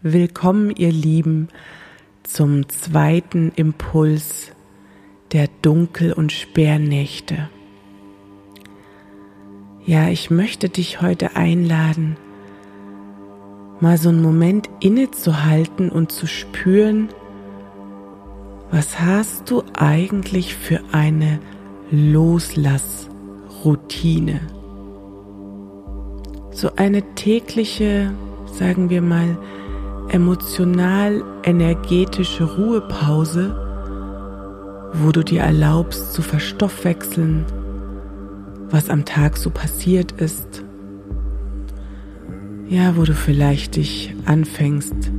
Willkommen, ihr Lieben, zum zweiten Impuls der Dunkel- und Sperrnächte. Ja, ich möchte dich heute einladen, mal so einen Moment innezuhalten und zu spüren, was hast du eigentlich für eine Loslassroutine? So eine tägliche, sagen wir mal, emotional-energetische Ruhepause, wo du dir erlaubst zu verstoffwechseln, was am Tag so passiert ist. Ja, wo du vielleicht dich anfängst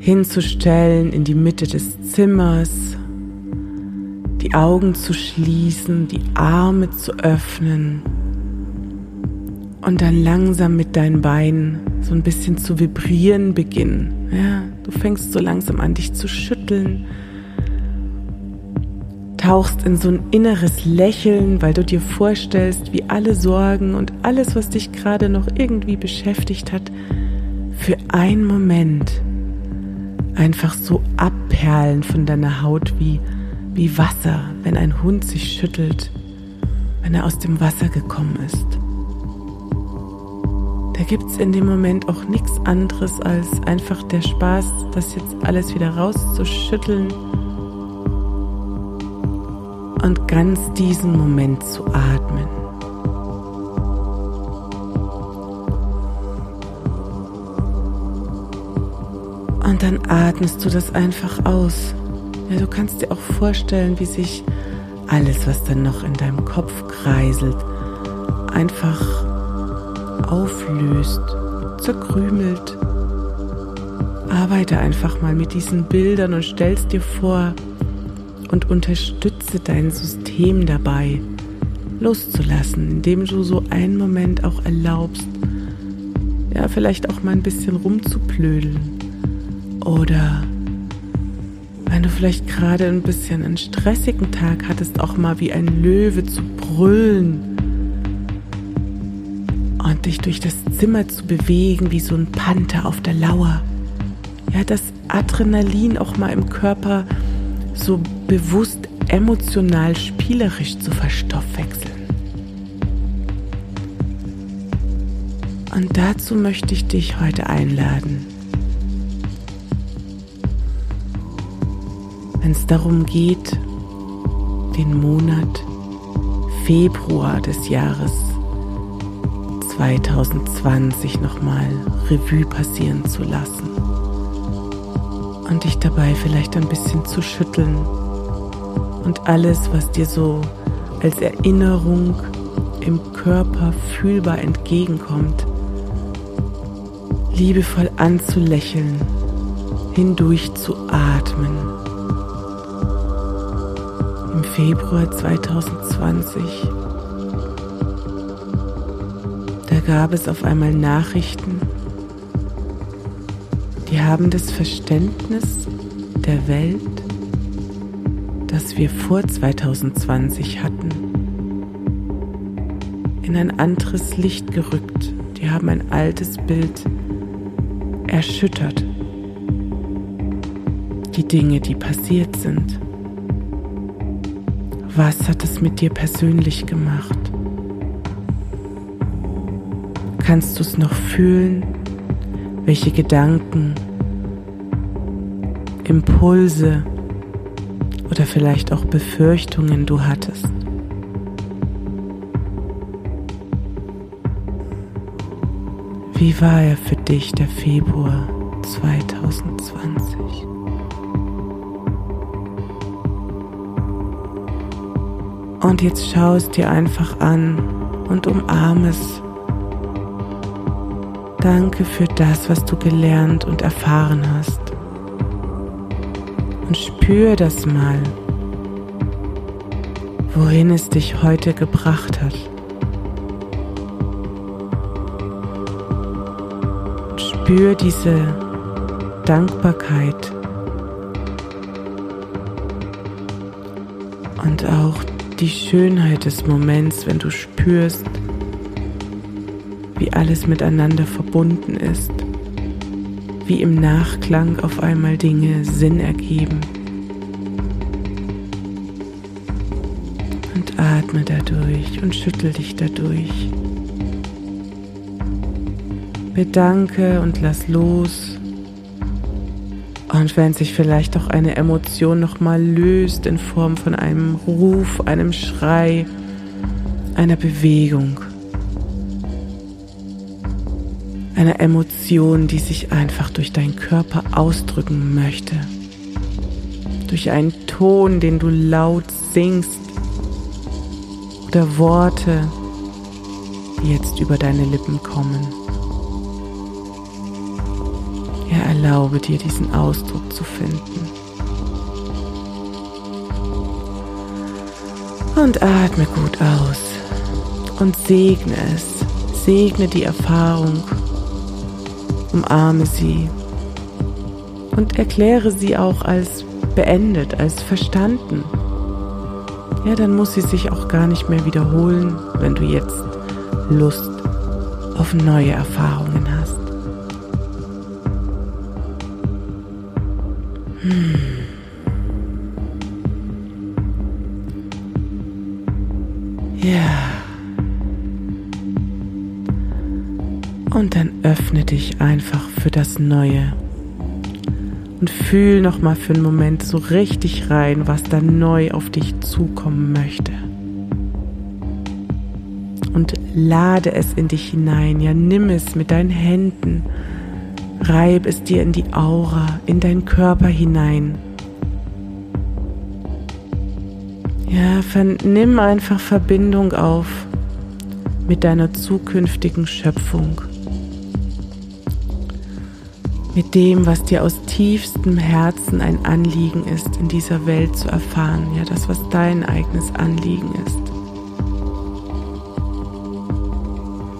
hinzustellen in die Mitte des Zimmers, die Augen zu schließen, die Arme zu öffnen und dann langsam mit deinen Beinen so ein bisschen zu vibrieren beginnen. Ja, du fängst so langsam an, dich zu schütteln, tauchst in so ein inneres Lächeln, weil du dir vorstellst, wie alle Sorgen und alles, was dich gerade noch irgendwie beschäftigt hat, für einen Moment einfach so abperlen von deiner Haut wie, wie Wasser, wenn ein Hund sich schüttelt, wenn er aus dem Wasser gekommen ist. Da gibt es in dem Moment auch nichts anderes als einfach der Spaß, das jetzt alles wieder rauszuschütteln und ganz diesen Moment zu atmen. Und dann atmest du das einfach aus. Ja, du kannst dir auch vorstellen, wie sich alles, was dann noch in deinem Kopf kreiselt, einfach auflöst, zerkrümelt. Arbeite einfach mal mit diesen Bildern und stellst dir vor und unterstütze dein System dabei, loszulassen, indem du so einen Moment auch erlaubst, ja, vielleicht auch mal ein bisschen rumzuplödeln. Oder wenn du vielleicht gerade ein bisschen einen stressigen Tag hattest, auch mal wie ein Löwe zu brüllen dich durch das Zimmer zu bewegen wie so ein Panther auf der Lauer. Ja, das Adrenalin auch mal im Körper so bewusst emotional spielerisch zu verstoffwechseln. Und dazu möchte ich dich heute einladen. Wenn es darum geht, den Monat Februar des Jahres 2020 nochmal Revue passieren zu lassen und dich dabei vielleicht ein bisschen zu schütteln und alles, was dir so als Erinnerung im Körper fühlbar entgegenkommt, liebevoll anzulächeln, hindurch zu atmen. Im Februar 2020 gab es auf einmal Nachrichten, die haben das Verständnis der Welt, das wir vor 2020 hatten, in ein anderes Licht gerückt. Die haben ein altes Bild erschüttert. Die Dinge, die passiert sind. Was hat es mit dir persönlich gemacht? Kannst du es noch fühlen, welche Gedanken, Impulse oder vielleicht auch Befürchtungen du hattest. Wie war er für dich, der Februar 2020? Und jetzt schau es dir einfach an und umarme es Danke für das, was du gelernt und erfahren hast. Und spür das mal, wohin es dich heute gebracht hat. Spür diese Dankbarkeit und auch die Schönheit des Moments, wenn du spürst, wie alles miteinander verbunden ist, wie im Nachklang auf einmal Dinge Sinn ergeben. Und atme dadurch und schüttel dich dadurch. Bedanke und lass los. Und wenn sich vielleicht auch eine Emotion nochmal löst in Form von einem Ruf, einem Schrei, einer Bewegung, einer Emotion, die sich einfach durch deinen Körper ausdrücken möchte, durch einen Ton, den du laut singst oder Worte, die jetzt über deine Lippen kommen. Ja, erlaube dir diesen Ausdruck zu finden. Und atme gut aus und segne es. Segne die Erfahrung, umarme sie und erkläre sie auch als beendet, als verstanden. Ja, dann muss sie sich auch gar nicht mehr wiederholen, wenn du jetzt Lust auf neue Erfahrungen hast. Hm. Ja. Und dann öffne dich einfach für das Neue. Und fühl noch mal für einen Moment so richtig rein, was da neu auf dich zukommen möchte. Und lade es in dich hinein. Ja, nimm es mit deinen Händen Reib es dir in die Aura, in deinen Körper hinein. Ja, nimm einfach Verbindung auf mit deiner zukünftigen Schöpfung. Mit dem, was dir aus tiefstem Herzen ein Anliegen ist, in dieser Welt zu erfahren. Ja, das, was dein eigenes Anliegen ist.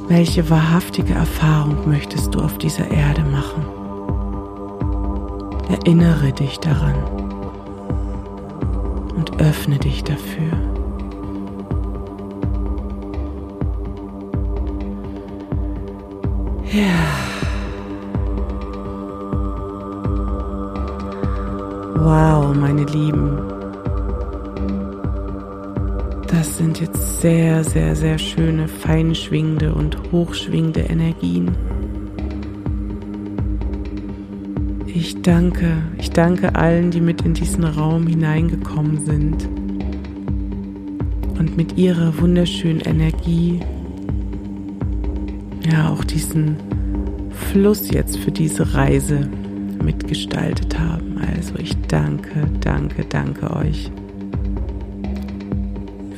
Welche wahrhaftige Erfahrung möchtest du auf dieser Erde machen? Erinnere dich daran und öffne dich dafür. Ja. Wow, meine Lieben. Das sind jetzt sehr, sehr, sehr schöne, feinschwingende und hochschwingende Energien. Ich danke, ich danke allen, die mit in diesen Raum hineingekommen sind und mit ihrer wunderschönen Energie, ja, auch diesen Fluss jetzt für diese Reise mitgestaltet haben. Also ich danke, danke, danke euch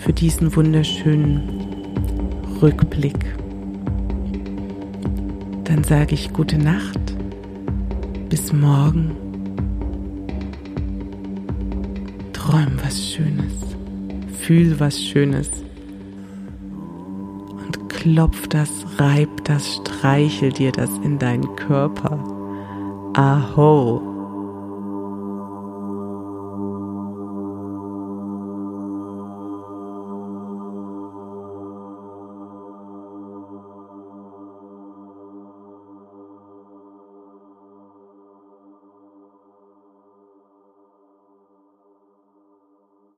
für diesen wunderschönen Rückblick. Dann sage ich gute Nacht, bis morgen. Träum was Schönes, fühl was Schönes und klopf das, reib das, streichel dir das in deinen Körper. Aho.